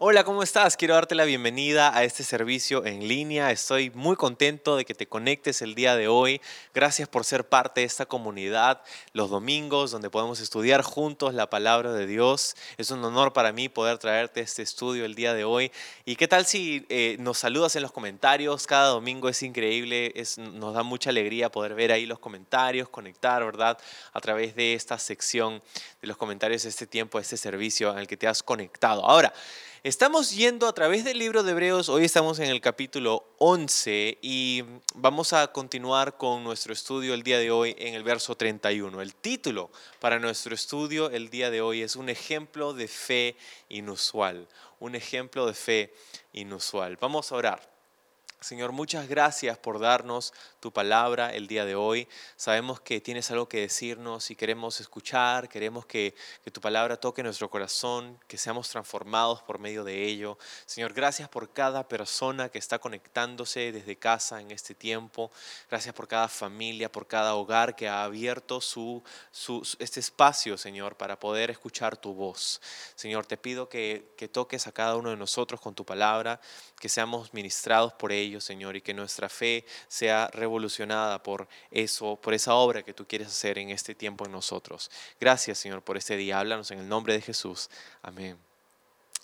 Hola, ¿cómo estás? Quiero darte la bienvenida a este servicio en línea. Estoy muy contento de que te conectes el día de hoy. Gracias por ser parte de esta comunidad los domingos donde podemos estudiar juntos la palabra de Dios. Es un honor para mí poder traerte este estudio el día de hoy. ¿Y qué tal si eh, nos saludas en los comentarios? Cada domingo es increíble, nos da mucha alegría poder ver ahí los comentarios, conectar, ¿verdad? A través de esta sección de los comentarios este tiempo, de este servicio al que te has conectado. Ahora, Estamos yendo a través del libro de Hebreos, hoy estamos en el capítulo 11 y vamos a continuar con nuestro estudio el día de hoy en el verso 31. El título para nuestro estudio el día de hoy es un ejemplo de fe inusual, un ejemplo de fe inusual. Vamos a orar. Señor, muchas gracias por darnos tu palabra el día de hoy. Sabemos que tienes algo que decirnos y queremos escuchar, queremos que, tu palabra toque nuestro corazón, que seamos transformados por medio de ello. Señor, gracias por cada persona que está conectándose desde casa en este tiempo. Gracias por cada familia, por cada hogar que ha abierto su, este espacio, Señor, para poder escuchar tu voz. Señor, te pido que, que toques a cada uno de nosotros con tu palabra, que seamos ministrados por Señor, y que nuestra fe sea revolucionada por eso, por esa obra que tú quieres hacer en este tiempo en nosotros. Gracias, Señor, por este día. Háblanos en el nombre de Jesús. Amén.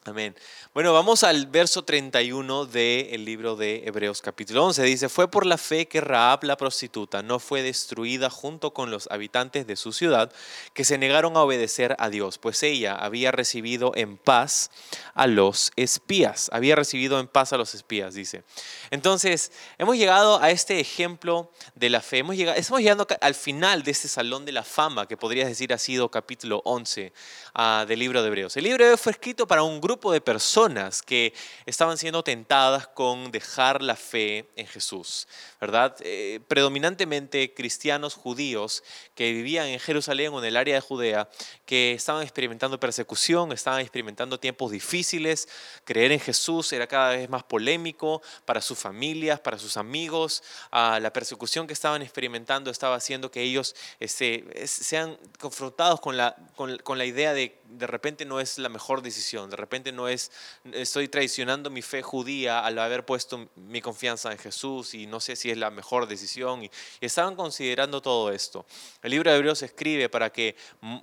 Amén. Bueno, vamos al verso 31 del libro de Hebreos capítulo 11. Dice, fue por la fe que Raab la prostituta no fue destruida junto con los habitantes de su ciudad que se negaron a obedecer a Dios, pues ella había recibido en paz a los espías. Había recibido en paz a los espías, dice. Entonces, hemos llegado a este ejemplo de la fe. Hemos llegado, estamos llegando al final de este salón de la fama, que podrías decir ha sido capítulo 11 ah, del libro de Hebreos. El libro de fue escrito para un grupo de personas que estaban siendo tentadas con dejar la fe en Jesús, ¿verdad? Eh, predominantemente cristianos judíos que vivían en Jerusalén o en el área de Judea, que estaban experimentando persecución, estaban experimentando tiempos difíciles, creer en Jesús era cada vez más polémico para sus familias, para sus amigos, ah, la persecución que estaban experimentando estaba haciendo que ellos este, sean confrontados con la, con la idea de de repente no es la mejor decisión, de repente no es, estoy traicionando mi fe judía al haber puesto mi confianza en Jesús y no sé si es la mejor decisión. Y, estaban considerando todo esto. El libro de Hebreos escribe para, que,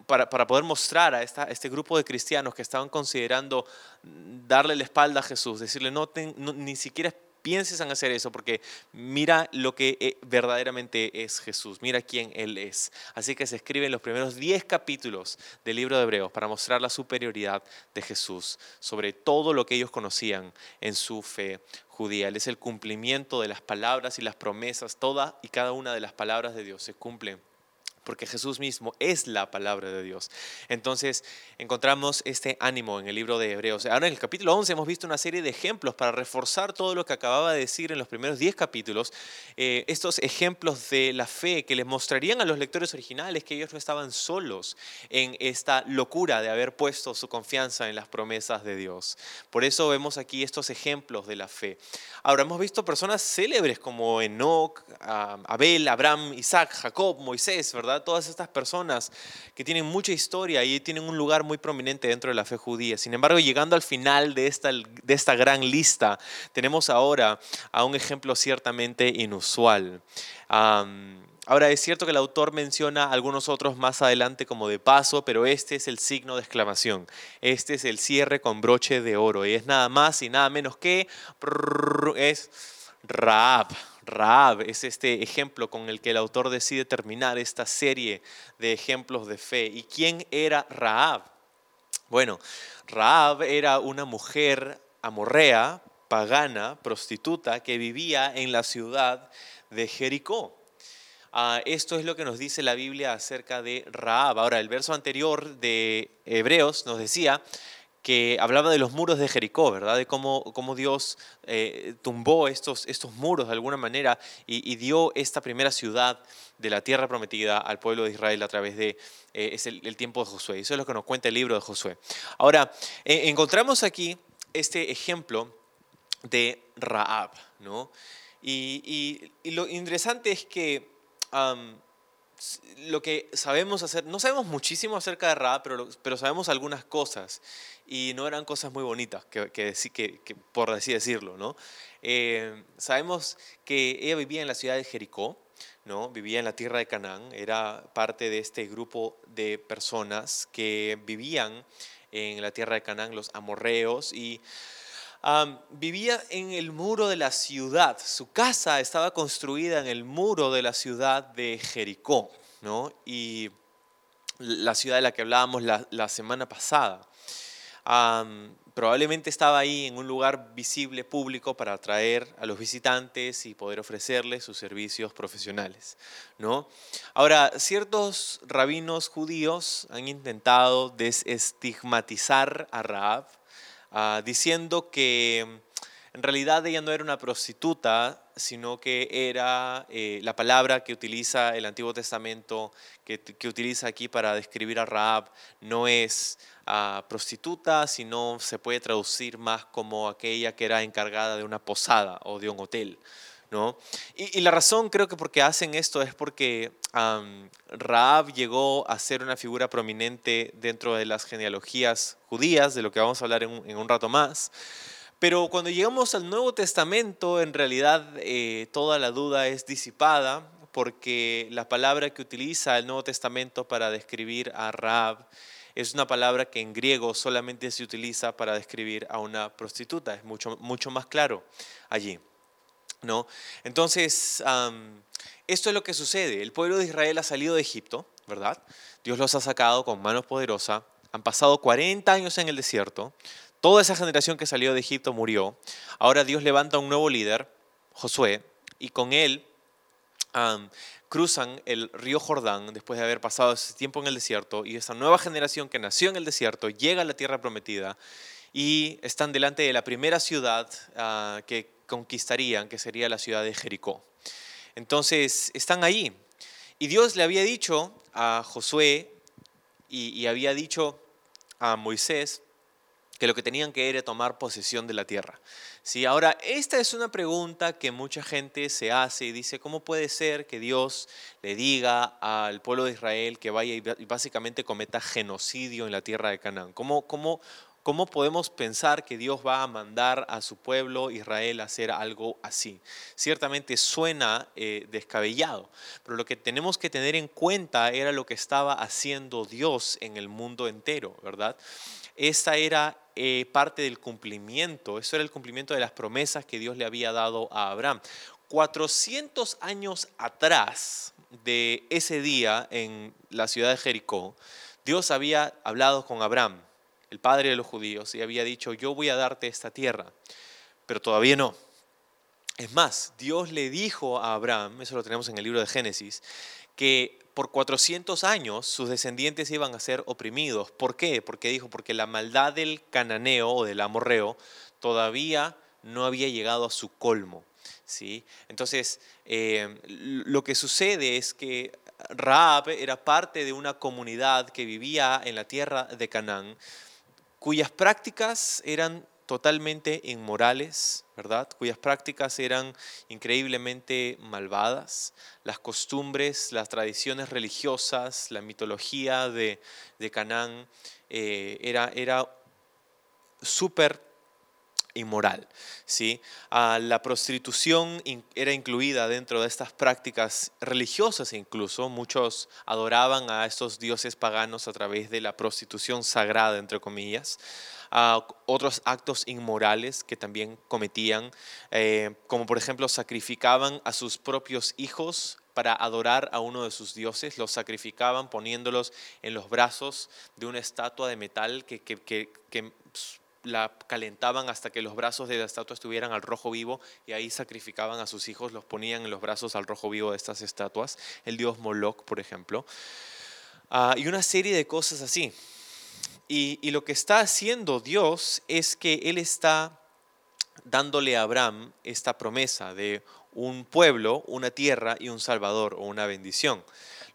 para, para poder mostrar a, esta, este grupo de cristianos que estaban considerando darle la espalda a Jesús, decirle, no, ni siquiera pienses en hacer eso porque mira lo que eh, verdaderamente es Jesús, mira quién Él es. Así que se escriben los primeros 10 capítulos del libro de Hebreos para mostrar la superioridad de Jesús sobre todo lo que ellos conocían en su fe judía. Es el cumplimiento de las palabras y las promesas, toda y cada una de las palabras de Dios se cumplen porque Jesús mismo es la palabra de Dios. Entonces encontramos este ánimo en el libro de Hebreos. Ahora en el capítulo 11 hemos visto una serie de ejemplos para reforzar todo lo que acababa de decir en los primeros 10 capítulos, eh, estos ejemplos de la fe que les mostrarían a los lectores originales que ellos no estaban solos en esta locura de haber puesto su confianza en las promesas de Dios. Por eso vemos aquí estos ejemplos de la fe. Ahora hemos visto personas célebres como Enoch, Abel, Abraham, Isaac, Jacob, Moisés, ¿verdad? Todas estas personas que tienen mucha historia y tienen un lugar muy prominente dentro de la fe judía. Sin embargo, llegando al final de esta, de esta gran lista, tenemos ahora a un ejemplo ciertamente inusual. Ahora es cierto que el autor menciona algunos otros más adelante como de paso, pero este es el signo de exclamación. Este es el cierre con broche de oro y es nada más y nada menos que es Raab. Raab es este ejemplo con el que el autor decide terminar esta serie de ejemplos de fe. ¿Y quién era Raab? Bueno, Raab era una mujer amorrea, pagana, prostituta, que vivía en la ciudad de Jericó. Ah, esto es lo que nos dice la Biblia acerca de Raab. Ahora, el verso anterior de Hebreos nos decía que hablaba de los muros de Jericó, ¿verdad? De cómo, cómo Dios eh, tumbó estos, estos muros de alguna manera y, dio esta primera ciudad de la tierra prometida al pueblo de Israel a través de eh, el, tiempo de Josué. Eso es lo que nos cuenta el libro de Josué. Ahora, eh, encontramos aquí este ejemplo de Raab, ¿no? Y, lo interesante es que lo que sabemos hacer, no sabemos muchísimo acerca de Raab, pero, pero sabemos algunas cosas y no eran cosas muy bonitas, que, por así decirlo, ¿no? Eh, sabemos que ella vivía en la ciudad de Jericó, ¿no? Vivía en la tierra de Canaán, era parte de este grupo de personas que vivían en la tierra de Canaán, los amorreos, y vivía en el muro de la ciudad. Su casa estaba construida en el muro de la ciudad de Jericó, ¿no? Y la ciudad de la que hablábamos la, semana pasada. Probablemente estaba ahí en un lugar visible, público, para atraer a los visitantes y poder ofrecerles sus servicios profesionales. ¿no? Ahora, ciertos rabinos judíos han intentado desestigmatizar a Raab Ah, diciendo que en realidad ella no era una prostituta, sino que era eh, la palabra que utiliza el Antiguo Testamento, que, que utiliza aquí para describir a Raab, no es ah, prostituta, sino se puede traducir más como aquella que era encargada de una posada o de un hotel. ¿no? Y, la razón creo que porque hacen esto es porque Raab llegó a ser una figura prominente dentro de las genealogías judías, de lo que vamos a hablar en un, rato más. Pero cuando llegamos al Nuevo Testamento, en realidad eh, toda la duda es disipada porque la palabra que utiliza el Nuevo Testamento para describir a Raab es una palabra que en griego solamente se utiliza para describir a una prostituta. Es mucho, mucho más claro allí. ¿no? Entonces, esto es lo que sucede. El pueblo de Israel ha salido de Egipto, ¿verdad? Dios los ha sacado con mano poderosa. Han pasado 40 años en el desierto. Toda esa generación que salió de Egipto murió. Ahora Dios levanta un nuevo líder, Josué, y con él cruzan el río Jordán después de haber pasado ese tiempo en el desierto y esa nueva generación que nació en el desierto llega a la tierra prometida y están delante de la primera ciudad ah, que conquistarían, que sería la ciudad de Jericó. Entonces están ahí. Y Dios le había dicho a Josué y, había dicho a Moisés que lo que tenían que era tomar posesión de la tierra. ¿Sí? Ahora, esta es una pregunta que mucha gente se hace y dice, ¿cómo puede ser que Dios le diga al pueblo de Israel que vaya y básicamente cometa genocidio en la tierra de Canaán? ¿Cómo, cómo ¿Cómo podemos pensar que Dios va a mandar a su pueblo Israel a hacer algo así? Ciertamente suena eh, descabellado, pero lo que tenemos que tener en cuenta era lo que estaba haciendo Dios en el mundo entero, ¿verdad? Esa era eh, parte del cumplimiento, eso era el cumplimiento de las promesas que Dios le había dado a Abraham. 400 años atrás de ese día en la ciudad de Jericó, Dios había hablado con Abraham el padre de los judíos, y había dicho, yo voy a darte esta tierra, pero todavía no. Es más, Dios le dijo a Abraham, eso lo tenemos en el libro de Génesis, que por 400 años sus descendientes iban a ser oprimidos. ¿Por qué? Porque dijo, porque la maldad del cananeo o del amorreo todavía no había llegado a su colmo. ¿sí? Entonces, eh, lo que sucede es que Raab era parte de una comunidad que vivía en la tierra de Canaán, cuyas prácticas eran totalmente inmorales, ¿verdad? Cuyas prácticas eran increíblemente malvadas. Las costumbres, las tradiciones religiosas, la mitología de, de Canaán eh, era, era súper inmoral. ¿sí? Ah, la prostitución era incluida dentro de estas prácticas religiosas incluso. Muchos adoraban a estos dioses paganos a través de la prostitución sagrada, entre comillas. Ah, otros actos inmorales que también cometían, eh, como por ejemplo sacrificaban a sus propios hijos para adorar a uno de sus dioses, los sacrificaban poniéndolos en los brazos de una estatua de metal que, la calentaban hasta que los brazos de la estatua estuvieran al rojo vivo y ahí sacrificaban a sus hijos, los ponían en los brazos al rojo vivo de estas estatuas, el dios Moloch, por ejemplo, ah, y una serie de cosas así. Y, y lo que está haciendo Dios es que Él está dándole a Abraham esta promesa de un pueblo, una tierra y un salvador o una bendición.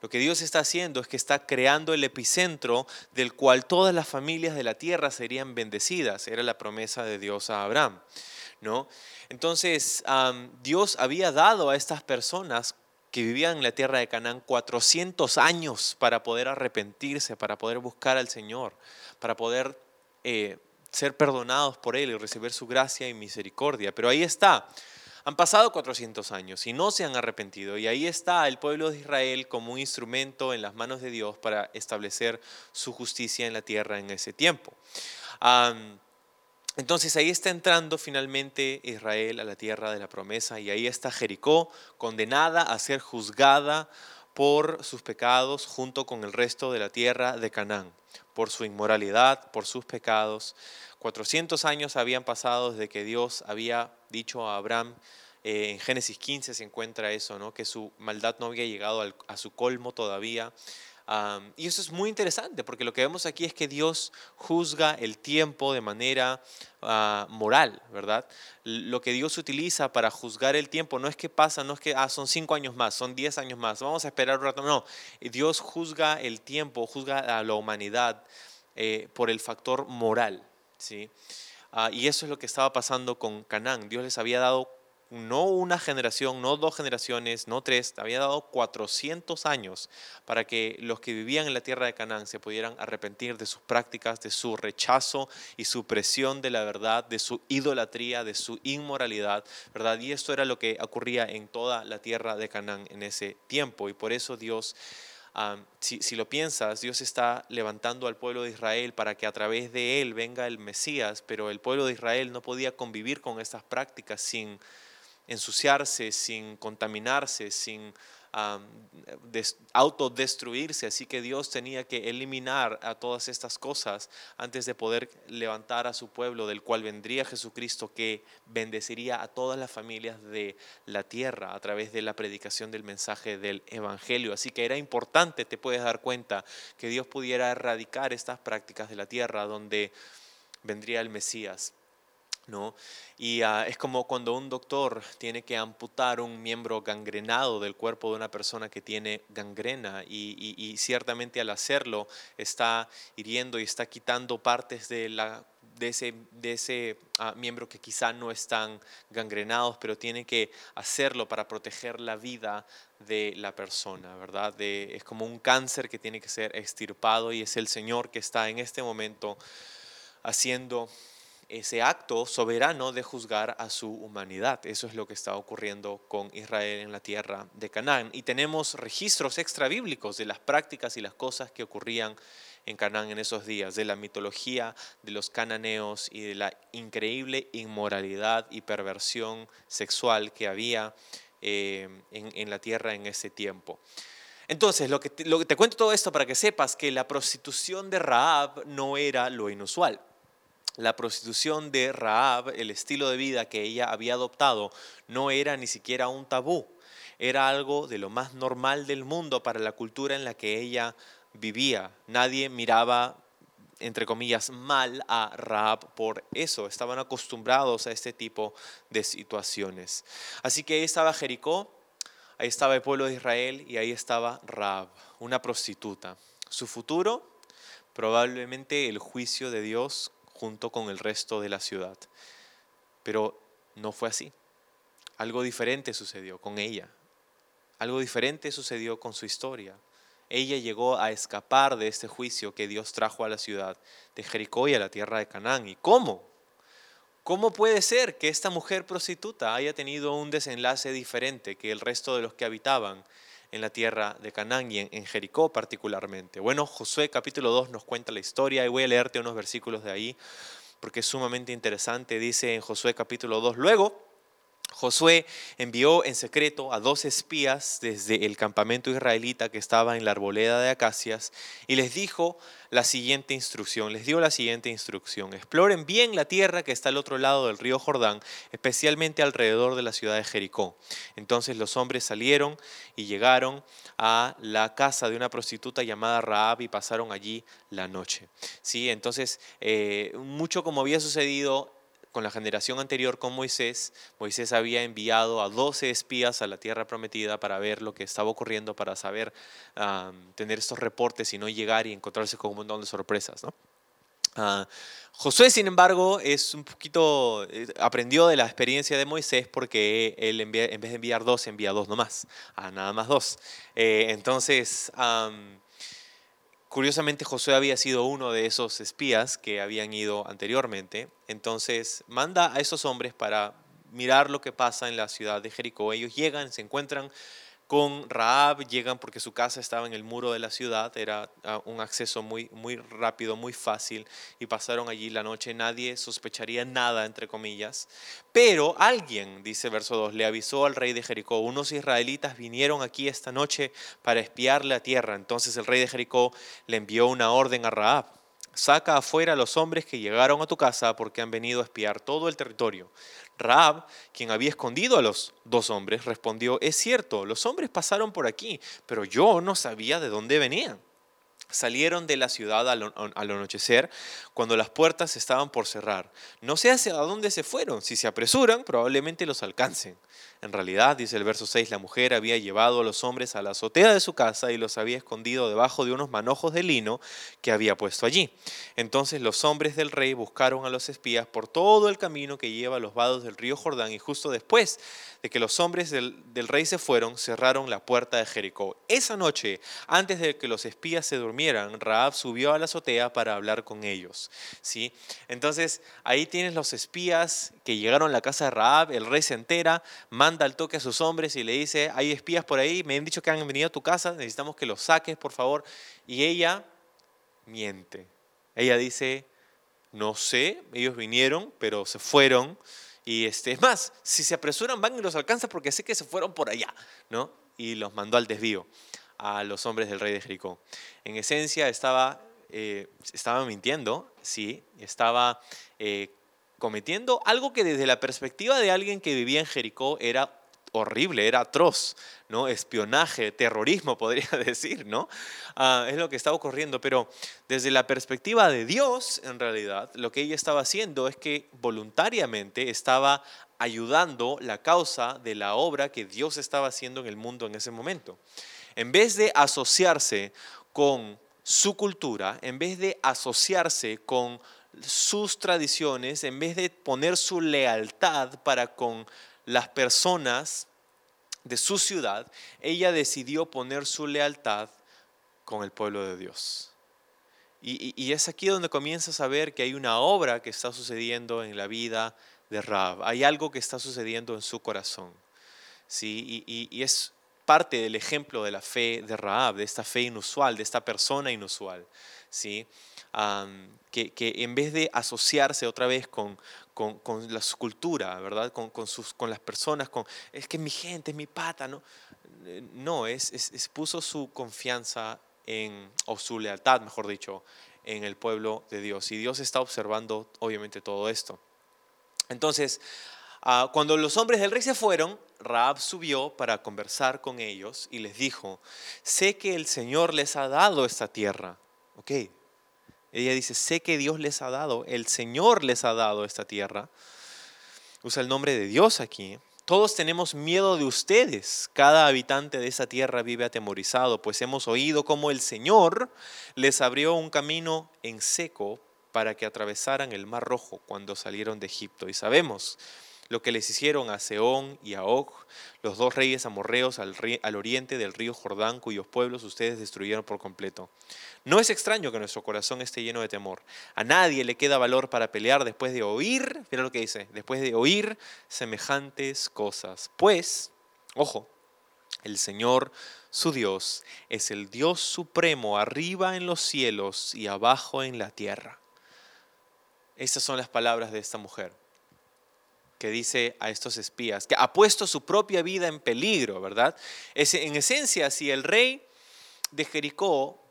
Lo que Dios está haciendo es que está creando el epicentro del cual todas las familias de la tierra serían bendecidas. Era la promesa de Dios a Abraham. ¿no? Entonces, Dios había dado a estas personas que vivían en la tierra de Canaán 400 años para poder arrepentirse, para poder buscar al Señor, para poder eh, ser perdonados por Él y recibir su gracia y misericordia. Pero ahí está, han pasado 400 años y no se han arrepentido. Y ahí está el pueblo de Israel como un instrumento en las manos de Dios para establecer su justicia en la tierra en ese tiempo. entonces ahí está entrando finalmente Israel a la tierra de la promesa y ahí está Jericó condenada a ser juzgada por sus pecados junto con el resto de la tierra de Canaán, por su inmoralidad, por sus pecados. 400 años habían pasado desde que Dios había dicho a Abraham, eh, en Génesis 15 se encuentra eso, ¿no? que su maldad no había llegado a su colmo todavía. y eso es muy interesante porque lo que vemos aquí es que Dios juzga el tiempo de manera ah, moral, ¿verdad? Lo que Dios utiliza para juzgar el tiempo no es que pasa, no es que ah, son cinco años más, son diez años más, vamos a esperar un rato. No, Dios juzga el tiempo, juzga a la humanidad eh, por el factor moral, ¿sí? Ah, y eso es lo que estaba pasando con Canaán. Dios les había dado no una generación, no dos generaciones, no tres, había dado 400 años para que los que vivían en la tierra de Canaán se pudieran arrepentir de sus prácticas, de su rechazo y su presión de la verdad, de su idolatría, de su inmoralidad, ¿verdad? Y esto era lo que ocurría en toda la tierra de Canaán en ese tiempo y por eso Dios si, lo piensas, Dios está levantando al pueblo de Israel para que a través de él venga el Mesías, pero el pueblo de Israel no podía convivir con estas prácticas sin ensuciarse, sin contaminarse, sin autodestruirse. Así que Dios tenía que eliminar a todas estas cosas antes de poder levantar a su pueblo, del cual vendría Jesucristo, que bendeciría a todas las familias de la tierra a través de la predicación del mensaje del Evangelio. Así que era importante, te puedes dar cuenta, que Dios pudiera erradicar estas prácticas de la tierra donde vendría el Mesías. ¿No? Y ah, es como cuando un doctor tiene que amputar un miembro gangrenado del cuerpo de una persona que tiene gangrena y, ciertamente al hacerlo está hiriendo y está quitando partes de, la, de ese, de ese ah, miembro que quizá no están gangrenados, pero tiene que hacerlo para proteger la vida de la persona, ¿verdad? Es como un cáncer que tiene que ser extirpado y es el Señor que está en este momento haciendo ese acto soberano de juzgar a su humanidad. Eso es lo que está ocurriendo con Israel en la tierra de Canaán. Y tenemos registros extrabíblicos de las prácticas y las cosas que ocurrían en Canaán en esos días, de la mitología de los cananeos y de la increíble inmoralidad y perversión sexual que había eh, en, la tierra en ese tiempo. Entonces, lo que, lo que te cuento todo esto para que sepas que la prostitución de Raab no era lo inusual la prostitución de Raab, el estilo de vida que ella había adoptado, no era ni siquiera un tabú, era algo de lo más normal del mundo para la cultura en la que ella vivía. Nadie miraba entre comillas, mal a Raab por eso. Estaban acostumbrados a este tipo de situaciones. Así que ahí estaba Jericó, ahí estaba el pueblo de Israel y ahí estaba Raab, una prostituta. Su futuro, probablemente el juicio de Dios junto con el resto de la ciudad. Pero no fue así. Algo diferente sucedió con ella. Algo diferente sucedió con su historia. Ella llegó a escapar de este juicio que Dios trajo a la ciudad de Jericó y a la tierra de Canaán. ¿Y cómo? ¿Cómo puede ser que esta mujer prostituta haya tenido un desenlace diferente que el resto de los que habitaban en la tierra de Canaán y en, Jericó particularmente. Bueno, Josué capítulo 2 nos cuenta la historia y voy a leerte unos versículos de ahí porque es sumamente interesante. Dice en Josué capítulo 2, luego Josué envió en secreto a dos espías desde el campamento israelita que estaba en la arboleda de acacias y les dijo la siguiente instrucción, les dio la siguiente instrucción, exploren bien la tierra que está al otro lado del río Jordán, especialmente alrededor de la ciudad de Jericó. Entonces los hombres salieron y llegaron a la casa de una prostituta llamada Raab y pasaron allí la noche. ¿Sí? Entonces, eh, mucho como había sucedido con la generación anterior con Moisés, Moisés había enviado a 12 espías a la tierra prometida para ver lo que estaba ocurriendo, para saber, tener estos reportes y no llegar y encontrarse con un montón de sorpresas. ¿no? Ah, Josué, sin embargo, es un poquito, eh, aprendió de la experiencia de Moisés porque él en vez de enviar dos, envía dos nomás, a nada más dos. Eh, entonces, Curiosamente Josué había sido uno de esos espías que habían ido anteriormente, entonces manda a esos hombres para mirar lo que pasa en la ciudad de Jericó. Ellos llegan, se encuentran con Raab llegan porque su casa estaba en el muro de la ciudad, era ah, un acceso muy, muy rápido, muy fácil, y pasaron allí la noche. Nadie sospecharía nada, entre comillas. Pero alguien, dice verso 2, le avisó al rey de Jericó, unos israelitas vinieron aquí esta noche para espiar la tierra. Entonces el rey de Jericó le envió una orden a Raab. Saca afuera a los hombres que llegaron a tu casa porque han venido a espiar todo el territorio. Raab, quien había escondido a los dos hombres, respondió, es cierto, los hombres pasaron por aquí, pero yo no sabía de dónde venían. Salieron de la ciudad al, anochecer cuando las puertas estaban por cerrar. No sé hacia dónde se fueron. Si se apresuran, probablemente los alcancen. En realidad, dice el verso 6, la mujer había llevado a los hombres a la azotea de su casa y los había escondido debajo de unos manojos de lino que había puesto allí. Entonces los hombres del rey buscaron a los espías por todo el camino que lleva a los vados del río Jordán y justo después de que los hombres del, del rey se fueron, cerraron la puerta de Jericó. Esa noche, antes de que los espías se durmieran, Raab subió a la azotea para hablar con ellos. ¿sí? Entonces ahí tienes los espías que llegaron a la casa de Raab, el rey se entera, manda al toque a sus hombres y le dice, hay espías por ahí, me han dicho que han venido a tu casa, necesitamos que los saques, por favor. Y ella miente. Ella dice, no sé, ellos vinieron, pero se fueron. Y este, es más, si se apresuran, van y los alcanzan porque sé que se fueron por allá, ¿no? Y los mandó al desvío a los hombres del rey de Jericó. En esencia estaba, eh, estaba mintiendo, sí, estaba eh, cometiendo algo que desde la perspectiva de alguien que vivía en Jericó era horrible, era atroz, ¿no? Espionaje, terrorismo, podría decir, ¿no? Ah, es lo que estaba ocurriendo, pero desde la perspectiva de Dios, en realidad, lo que ella estaba haciendo es que voluntariamente estaba ayudando la causa de la obra que Dios estaba haciendo en el mundo en ese momento. En vez de asociarse con su cultura, en vez de asociarse con sus tradiciones, en vez de poner su lealtad para con las personas de su ciudad, ella decidió poner su lealtad con el pueblo de Dios. Y, es aquí donde comienzas a ver que hay una obra que está sucediendo en la vida de Raab. Hay algo que está sucediendo en su corazón. ¿sí? Y, es parte del ejemplo de la fe de Raab, de esta fe inusual, de esta persona inusual. ¿sí? que, en vez de asociarse otra vez con, con, la cultura, ¿verdad? Con, sus, con las personas, con, es que es mi gente, es mi pata, ¿no? No, es, es, puso su confianza en, o su lealtad, mejor dicho, en el pueblo de Dios. Y Dios está observando, obviamente, todo esto. Entonces, ah, cuando los hombres del rey se fueron, Raab subió para conversar con ellos y les dijo, sé que el Señor les ha dado esta tierra. Ok, ella dice, sé que Dios les ha dado, el Señor les ha dado esta tierra. Usa el nombre de Dios aquí. Todos tenemos miedo de ustedes. Cada habitante de esa tierra vive atemorizado, pues hemos oído cómo el Señor les abrió un camino en seco para que atravesaran el Mar Rojo cuando salieron de Egipto. Y sabemos lo que les hicieron a Seón y a Og, los dos reyes amorreos al, al, oriente del río Jordán, cuyos pueblos ustedes destruyeron por completo. No es extraño que nuestro corazón esté lleno de temor. A nadie le queda valor para pelear después de oír, mira lo que dice, después de oír semejantes cosas. Pues, ojo, el Señor, su Dios, es el Dios supremo arriba en los cielos y abajo en la tierra. Estas son las palabras de esta mujer. Que dice a estos espías, que ha puesto su propia vida en peligro, ¿verdad? Es, en esencia, si el rey de Jericó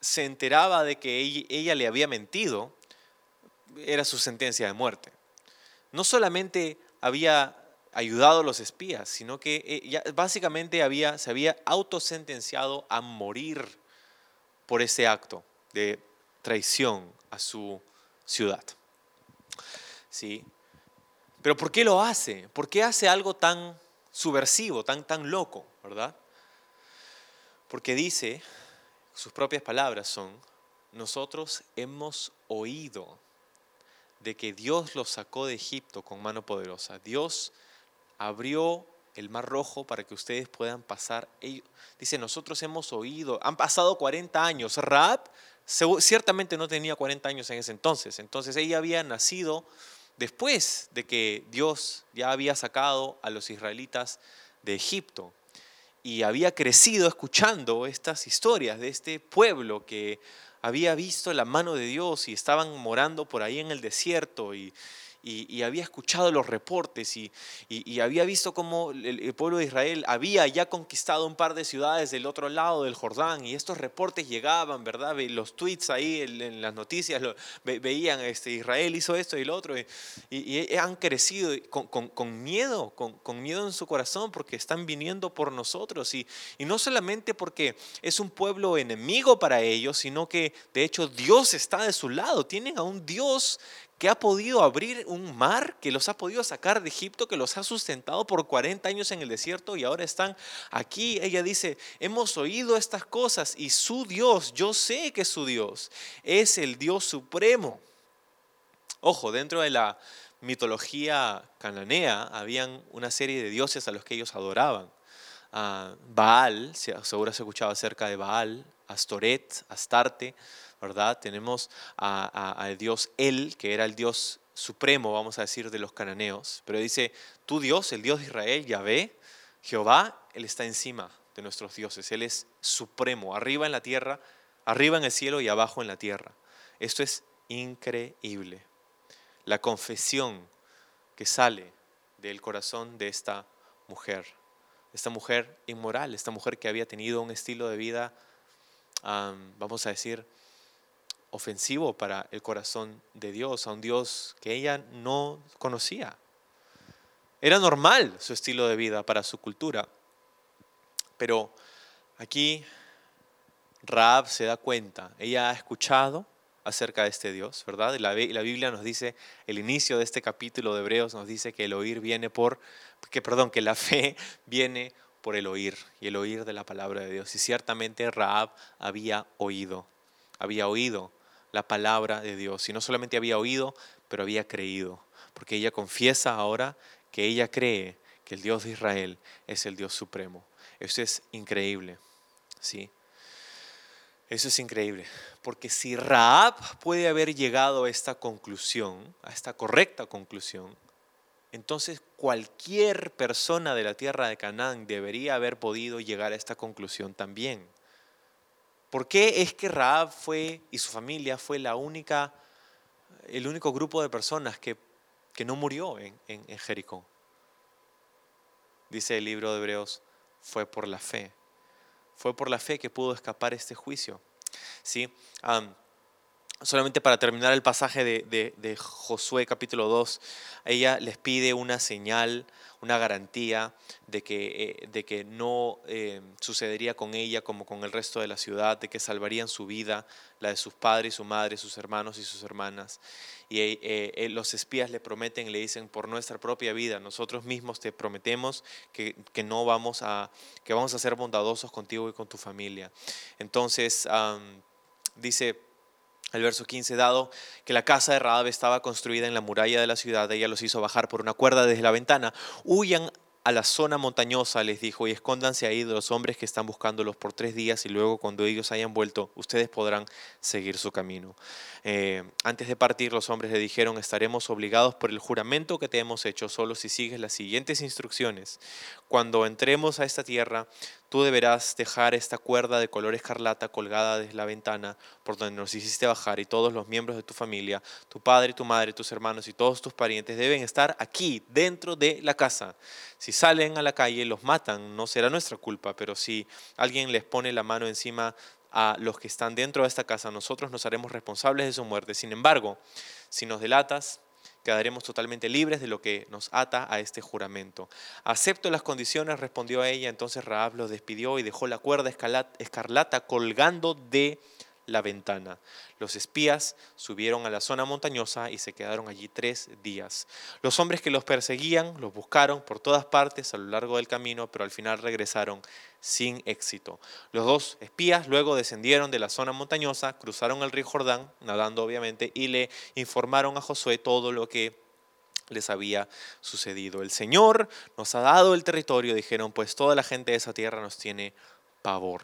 se enteraba de que ella, le había mentido, era su sentencia de muerte. No solamente había ayudado a los espías, sino que eh, básicamente había, se había autosentenciado a morir por ese acto de traición a su ciudad. ¿Sí? Pero ¿por qué lo hace? ¿Por qué hace algo tan subversivo, tan, tan loco, verdad? Porque dice, sus propias palabras son, nosotros hemos oído de que Dios los sacó de Egipto con mano poderosa. Dios abrió el mar rojo para que ustedes puedan pasar. Dice, nosotros hemos oído, han pasado 40 años. Raab ciertamente no tenía 40 años en ese entonces. Entonces ella había nacido después de que Dios ya había sacado a los israelitas de Egipto y había crecido escuchando estas historias de este pueblo que había visto la mano de Dios y estaban morando por ahí en el desierto y, y, había escuchado los reportes y, y había visto cómo el, pueblo de Israel había ya conquistado un par de ciudades del otro lado del Jordán y estos reportes llegaban, ¿verdad? Los tweets ahí en, las noticias lo, veían, este, Israel hizo esto y lo otro y, han crecido con, con, con miedo, con, con, miedo en su corazón porque están viniendo por nosotros y, y no solamente porque es un pueblo enemigo para ellos, sino que de hecho Dios está de su lado, tienen a un Dios que ha podido abrir un mar, que los ha podido sacar de Egipto, que los ha sustentado por 40 años en el desierto y ahora están aquí. Ella dice, hemos oído estas cosas y su Dios, yo sé que su Dios es el Dios supremo. Ojo, dentro de la mitología cananea habían una serie de dioses a los que ellos adoraban. Ah, Baal, seguro se escuchado acerca de Baal, Astoret, Astarte, Tenemos al Dios El, que era el Dios supremo, vamos a decir, de los cananeos. Pero dice, tu Dios, el Dios de Israel, Yahvé, Jehová, Él está encima de nuestros dioses. Él es supremo, arriba en la tierra, arriba en el cielo y abajo en la tierra. Esto es increíble. La confesión que sale del corazón de esta mujer, esta mujer inmoral, esta mujer que había tenido un estilo de vida, vamos a decir, ofensivo para el corazón de Dios, a un Dios que ella no conocía. Era normal su estilo de vida para su cultura. Pero aquí Raab se da cuenta, ella ha escuchado acerca de este Dios, ¿verdad? La, la Biblia nos dice, el inicio de este capítulo de Hebreos nos dice que el oír viene por, que perdón, que la fe viene por el oír y el oír de la palabra de Dios. Y ciertamente Raab había oído, había oído la palabra de Dios. Y no solamente había oído, pero había creído. Porque ella confiesa ahora que ella cree que el Dios de Israel es el Dios supremo. Eso es increíble. ¿sí? Eso es increíble. Porque si Raab puede haber llegado a esta conclusión, a esta correcta conclusión, entonces cualquier persona de la tierra de Canaán debería haber podido llegar a esta conclusión también. ¿Por qué es que Raab fue y su familia fue la única, el único grupo de personas que, que no murió en, Jericó? Dice el libro de Hebreos, fue por la fe. Fue por la fe que pudo escapar este juicio. ¿Sí? Solamente para terminar el pasaje de, de, Josué capítulo 2, ella les pide una señal, una garantía de que, eh, de que no eh, sucedería con ella como con el resto de la ciudad, de que salvarían su vida, la de sus padres, su madre, sus hermanos y sus hermanas. Y eh, los espías le prometen, le dicen, por nuestra propia vida, nosotros mismos te prometemos que, que no vamos a, que vamos a ser bondadosos contigo y con tu familia. Entonces, dice el verso 15, dado que la casa de Raab estaba construida en la muralla de la ciudad, ella los hizo bajar por una cuerda desde la ventana. Huyan a la zona montañosa, les dijo, y escóndanse ahí de los hombres que están buscándolos por tres días y luego cuando ellos hayan vuelto, ustedes podrán seguir su camino. Eh, antes de partir, los hombres le dijeron, estaremos obligados por el juramento que te hemos hecho solo si sigues las siguientes instrucciones. Cuando entremos a esta tierra, tú deberás dejar esta cuerda de color escarlata colgada desde la ventana por donde nos hiciste bajar y todos los miembros de tu familia, tu padre, tu madre, tus hermanos y todos tus parientes deben estar aquí, dentro de la casa. Si salen a la calle los matan, no será nuestra culpa, pero si alguien les pone la mano encima a los que están dentro de esta casa, nosotros nos haremos responsables de su muerte. Sin embargo, si nos delatas, quedaremos totalmente libres de lo que nos ata a este juramento. Acepto las condiciones, respondió a ella. Entonces Raab los despidió y dejó la cuerda escarlata colgando de la ventana. Los espías subieron a la zona montañosa y se quedaron allí tres días. Los hombres que los perseguían los buscaron por todas partes a lo largo del camino, pero al final regresaron sin éxito. Los dos espías luego descendieron de la zona montañosa, cruzaron el río Jordán, nadando obviamente, y le informaron a Josué todo lo que les había sucedido. El Señor nos ha dado el territorio, dijeron, pues toda la gente de esa tierra nos tiene pavor.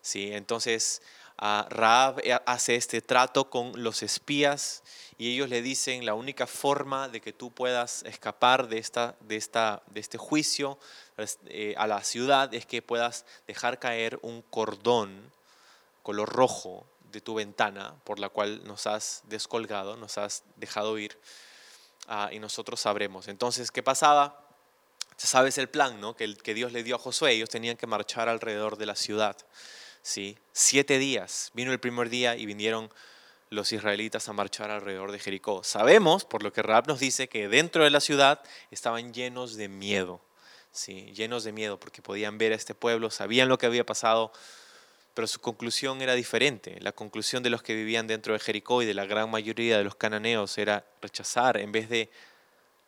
¿Sí? Entonces, Raab eh, hace este trato con los espías y ellos le dicen la única forma de que tú puedas escapar de, esta, de, esta, de este juicio eh, a la ciudad es que puedas dejar caer un cordón color rojo de tu ventana por la cual nos has descolgado, nos has dejado ir ah, y nosotros sabremos. Entonces, ¿qué pasaba? Sabes el plan ¿no? que, que Dios le dio a Josué, ellos tenían que marchar alrededor de la ciudad. ¿Sí? Siete días. Vino el primer día y vinieron los israelitas a marchar alrededor de Jericó. Sabemos, por lo que Raab nos dice, que dentro de la ciudad estaban llenos de miedo, ¿sí? llenos de miedo, porque podían ver a este pueblo, sabían lo que había pasado, pero su conclusión era diferente. La conclusión de los que vivían dentro de Jericó y de la gran mayoría de los cananeos era rechazar en vez de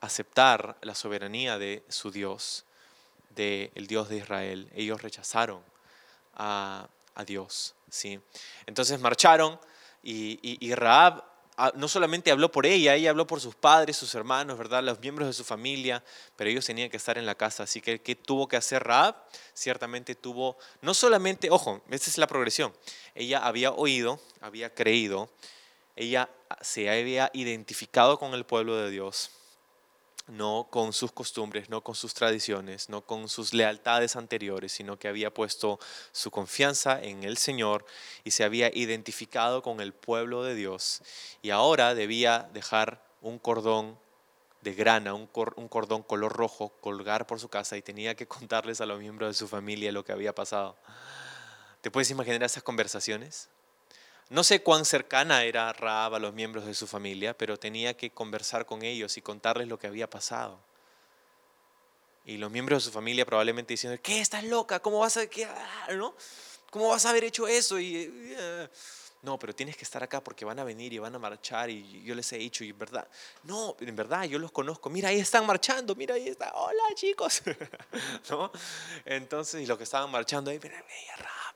aceptar la soberanía de su Dios, del Dios de Israel. Ellos rechazaron a a Dios. ¿sí? Entonces marcharon y, y, Raab ah, no solamente habló por ella, ella habló por sus padres, sus hermanos, ¿verdad? Los miembros de su familia, pero ellos tenían que estar en la casa. Así que, ¿qué tuvo que hacer Raab? Ciertamente tuvo, no solamente, ojo, esta es la progresión. Ella había oído, había creído, ella se había identificado con el pueblo de Dios, no con sus costumbres, no con sus tradiciones, no con sus lealtades anteriores, sino que había puesto su confianza en el Señor y se había identificado con el pueblo de Dios. Y ahora debía dejar un cordón de grana, un, cordón color rojo, colgar por su casa y tenía que contarles a los miembros de su familia lo que había pasado. ¿Te puedes imaginar esas conversaciones? No sé cuán cercana era Raab a los miembros de su familia, pero tenía que conversar con ellos y contarles lo que había pasado. Y los miembros de su familia probablemente diciendo, ¿qué? ¿Estás loca? ¿Cómo vas a, qué, ah, ¿no? ¿Cómo vas a haber hecho eso? Y, ah, no, pero tienes que estar acá porque van a venir y van a marchar y yo les he dicho, y en verdad, no, en verdad yo los conozco, mira, ahí están marchando, mira, ahí está, hola chicos, ¿no? Entonces, y los que estaban marchando ahí, mira, Raab,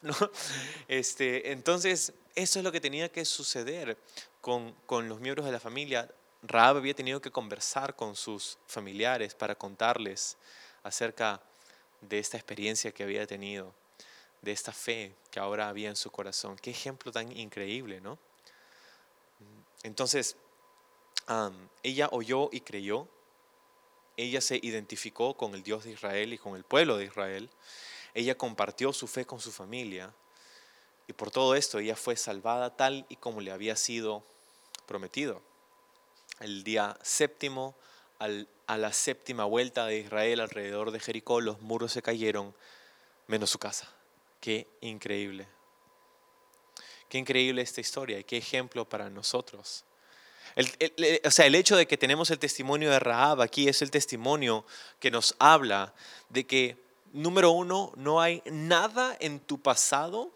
Este, entonces, eso es lo que tenía que suceder con, con los miembros de la familia. Raab había tenido que conversar con sus familiares para contarles acerca de esta experiencia que había tenido, de esta fe que ahora había en su corazón. Qué ejemplo tan increíble, ¿no? Entonces, ella oyó y creyó, ella se identificó con el Dios de Israel y con el pueblo de Israel, ella compartió su fe con su familia y por todo esto ella fue salvada tal y como le había sido prometido. El día séptimo, a la séptima vuelta de Israel alrededor de Jericó, los muros se cayeron, menos su casa. Qué increíble. Qué increíble esta historia y qué ejemplo para nosotros. o sea, el hecho de que tenemos el testimonio de Rahab aquí es el testimonio que nos habla de que, número uno, no hay nada en tu pasado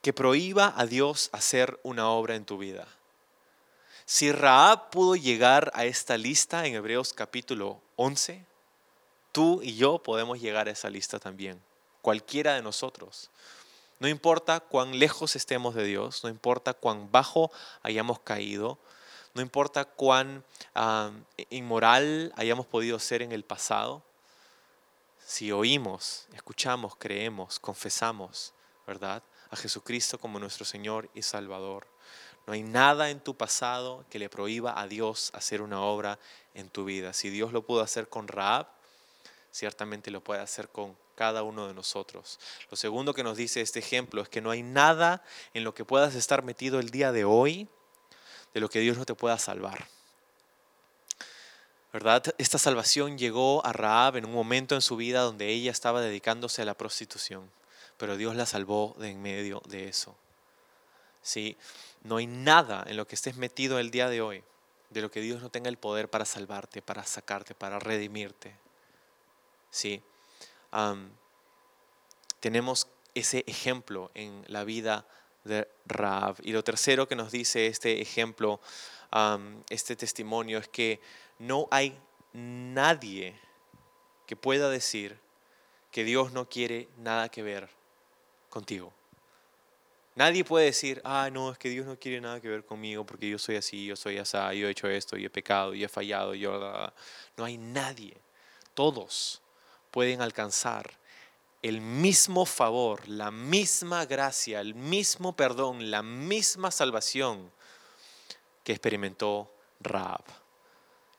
que prohíba a Dios hacer una obra en tu vida. Si Raab pudo llegar a esta lista en Hebreos capítulo 11, tú y yo podemos llegar a esa lista también, cualquiera de nosotros. No importa cuán lejos estemos de Dios, no importa cuán bajo hayamos caído, no importa cuán ah, inmoral hayamos podido ser en el pasado, si oímos, escuchamos, creemos, confesamos, ¿verdad? a Jesucristo como nuestro Señor y Salvador. No hay nada en tu pasado que le prohíba a Dios hacer una obra en tu vida. Si Dios lo pudo hacer con Raab, ciertamente lo puede hacer con cada uno de nosotros. Lo segundo que nos dice este ejemplo es que no hay nada en lo que puedas estar metido el día de hoy de lo que Dios no te pueda salvar. ¿Verdad? Esta salvación llegó a Raab en un momento en su vida donde ella estaba dedicándose a la prostitución, pero Dios la salvó de en medio de eso. ¿Sí? No hay nada en lo que estés metido el día de hoy de lo que Dios no tenga el poder para salvarte, para sacarte, para redimirte. ¿Sí? tenemos ese ejemplo en la vida de Raab. Y lo tercero que nos dice este ejemplo, este testimonio, es que no hay nadie que pueda decir que Dios no quiere nada que ver contigo. Nadie puede decir, ah, no, es que Dios no quiere nada que ver conmigo porque yo soy así, yo soy así, yo he hecho esto, yo he pecado, yo he fallado, yo... No hay nadie. Todos pueden alcanzar el mismo favor, la misma gracia, el mismo perdón, la misma salvación que experimentó Raab.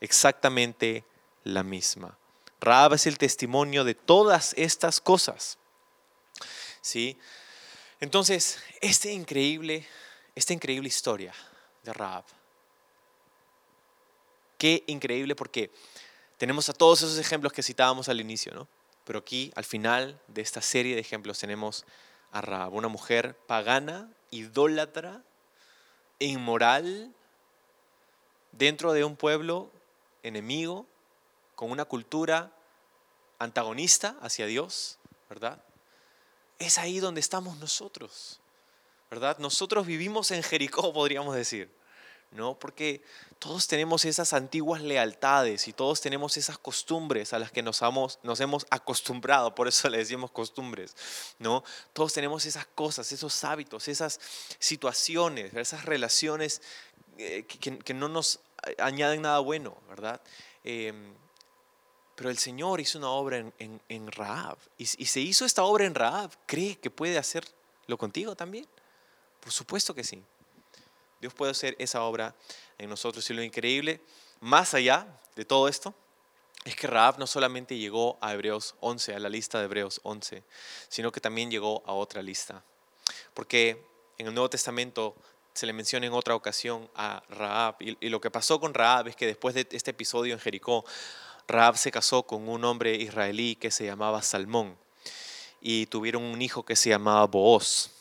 Exactamente la misma. Raab es el testimonio de todas estas cosas. ¿Sí? Entonces, esta increíble, esta increíble historia de Raab. Qué increíble porque tenemos a todos esos ejemplos que citábamos al inicio, ¿no? Pero aquí, al final de esta serie de ejemplos, tenemos a Raab, una mujer pagana, idólatra, inmoral, dentro de un pueblo enemigo, con una cultura antagonista hacia Dios, ¿verdad? es ahí donde estamos nosotros, ¿verdad? Nosotros vivimos en Jericó, podríamos decir, ¿no? Porque todos tenemos esas antiguas lealtades y todos tenemos esas costumbres a las que nos, nos hemos acostumbrado, por eso le decimos costumbres, ¿no? Todos tenemos esas cosas, esos hábitos, esas situaciones, esas relaciones eh, que, no nos añaden nada bueno, ¿verdad? Em, pero el Señor hizo una obra en, Raab. Y, y, se hizo esta obra en Raab. ¿Cree que puede hacerlo contigo también? Por supuesto que sí. Dios puede hacer esa obra en nosotros. Y lo increíble, más allá de todo esto, es que Raab no solamente llegó a Hebreos 11, a la lista de Hebreos 11, sino que también llegó a otra lista. Porque en el Nuevo Testamento se le menciona en otra ocasión a Raab. Y, lo que pasó con Raab es que después de este episodio en Jericó, Raab se casó con un hombre israelí que se llamaba Salmón y tuvieron un hijo que se llamaba Booz.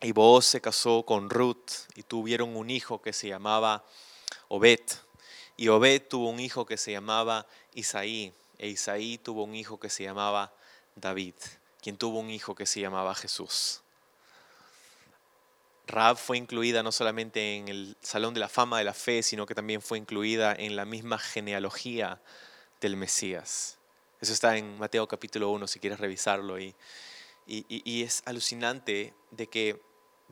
Y Booz se casó con Ruth y tuvieron un hijo que se llamaba Obed. Y Obed tuvo un hijo que se llamaba Isaí. E Isaí tuvo un hijo que se llamaba David, quien tuvo un hijo que se llamaba Jesús. Raab fue incluida no solamente en el Salón de la Fama de la Fe, sino que también fue incluida en la misma genealogía del Mesías. Eso está en Mateo capítulo 1, si quieres revisarlo. Y, y, es alucinante de que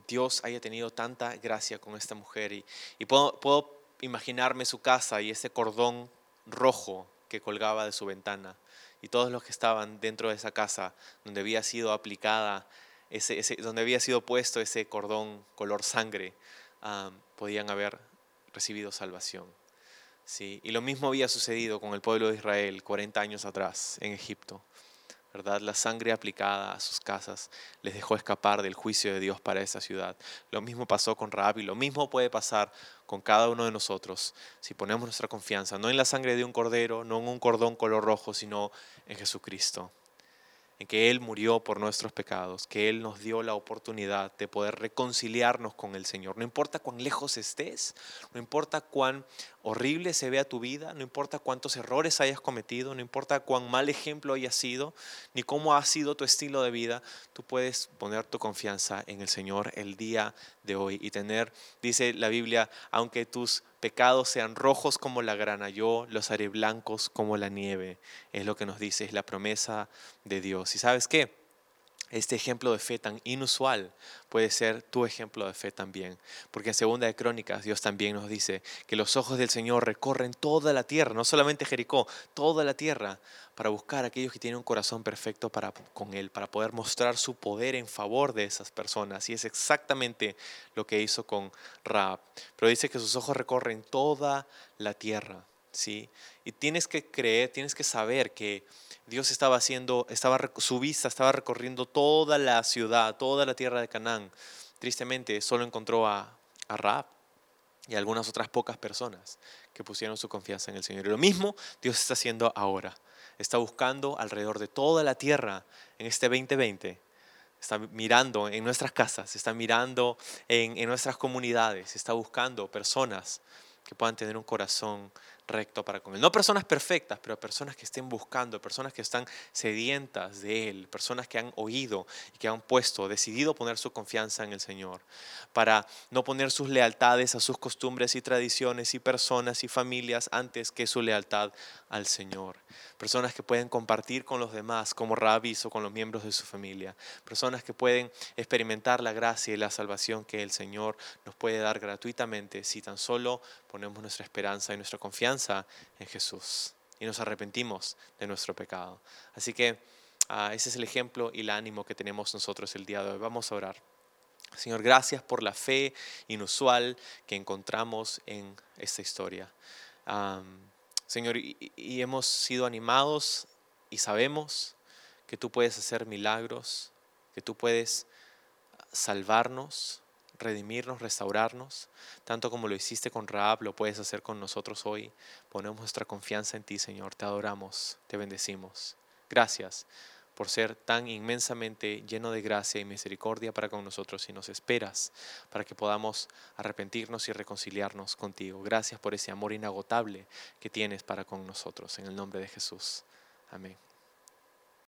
Dios haya tenido tanta gracia con esta mujer. Y, y puedo, puedo imaginarme su casa y ese cordón rojo que colgaba de su ventana. Y todos los que estaban dentro de esa casa, donde había sido aplicada donde había sido puesto ese cordón color sangre, podían haber recibido salvación. ¿sí? Y lo mismo había sucedido con el pueblo de Israel 40 años atrás en Egipto. ¿verdad? La sangre aplicada a sus casas les dejó escapar del juicio de Dios para esa ciudad. Lo mismo pasó con Raab y lo mismo puede pasar con cada uno de nosotros si ponemos nuestra confianza no en la sangre de un cordero, no en un cordón color rojo, sino en Jesucristo en que Él murió por nuestros pecados, que Él nos dio la oportunidad de poder reconciliarnos con el Señor. No importa cuán lejos estés, no importa cuán horrible se vea tu vida, no importa cuántos errores hayas cometido, no importa cuán mal ejemplo hayas sido, ni cómo ha sido tu estilo de vida, tú puedes poner tu confianza en el Señor el día de hoy y tener, dice la Biblia, aunque tus pecados sean rojos como la grana, yo los haré blancos como la nieve. Es lo que nos dice, es la promesa de Dios. ¿Y sabes qué? Este ejemplo de fe tan inusual puede ser tu ejemplo de fe también. Porque en Segunda de Crónicas Dios también nos dice que los ojos del Señor recorren toda la tierra, no solamente Jericó, toda la tierra, para buscar a aquellos que tienen un corazón perfecto para, con Él, para poder mostrar su poder en favor de esas personas. Y es exactamente lo que hizo con Raab. Pero dice que sus ojos recorren toda la tierra. ¿sí? Y tienes que creer, tienes que saber que Dios estaba haciendo, estaba, su vista estaba recorriendo toda la ciudad, toda la tierra de Canaán. Tristemente, solo encontró a, a Raab y algunas otras pocas personas que pusieron su confianza en el Señor. Y lo mismo Dios está haciendo ahora. Está buscando alrededor de toda la tierra en este 2020. Está mirando en nuestras casas, está mirando en, en nuestras comunidades, está buscando personas que puedan tener un corazón recto para con Él. No personas perfectas, pero personas que estén buscando, personas que están sedientas de Él, personas que han oído y que han puesto, decidido poner su confianza en el Señor, para no poner sus lealtades a sus costumbres y tradiciones y personas y familias antes que su lealtad al Señor. Personas que pueden compartir con los demás, como rabis o con los miembros de su familia. Personas que pueden experimentar la gracia y la salvación que el Señor nos puede dar gratuitamente si tan solo ponemos nuestra esperanza y nuestra confianza en Jesús y nos arrepentimos de nuestro pecado. Así que ah, ese es el ejemplo y el ánimo que tenemos nosotros el día de hoy. Vamos a orar. Señor, gracias por la fe inusual que encontramos en esta historia. Señor, y, y hemos sido animados y sabemos que tú puedes hacer milagros, que tú puedes salvarnos, redimirnos, restaurarnos, tanto como lo hiciste con Raab, lo puedes hacer con nosotros hoy. Ponemos nuestra confianza en ti, Señor. Te adoramos, te bendecimos. Gracias por ser tan inmensamente lleno de gracia y misericordia para con nosotros y nos esperas para que podamos arrepentirnos y reconciliarnos contigo. Gracias por ese amor inagotable que tienes para con nosotros. En el nombre de Jesús. Amén.